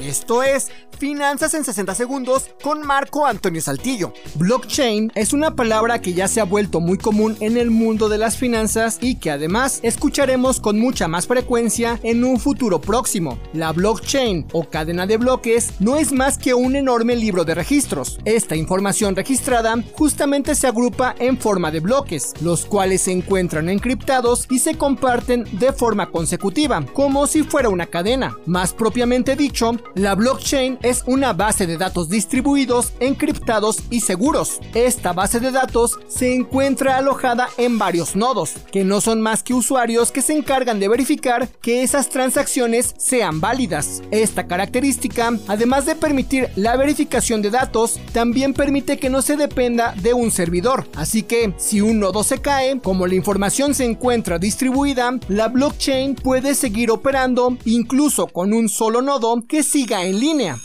Esto es Finanzas en 60 segundos con Marco Antonio Saltillo. Blockchain es una palabra que ya se ha vuelto muy común en el mundo de las finanzas y que además escucharemos con mucha más frecuencia en un futuro próximo. La blockchain o cadena de bloques no es más que un enorme libro de registros. Esta información registrada justamente se agrupa en forma de bloques, los cuales se encuentran encriptados y se comparten de forma consecutiva, como si fuera una cadena. Más propiamente dicho, la blockchain es una base de datos distribuidos, encriptados y seguros. Esta base de datos se encuentra alojada en varios nodos, que no son más que usuarios que se encargan de verificar que esas transacciones sean válidas. Esta característica, además de permitir la verificación de datos, también permite que no se dependa de un servidor. Así que, si un nodo se cae, como la información se encuentra distribuida, la blockchain puede seguir operando incluso con un solo nodo que siga en línea.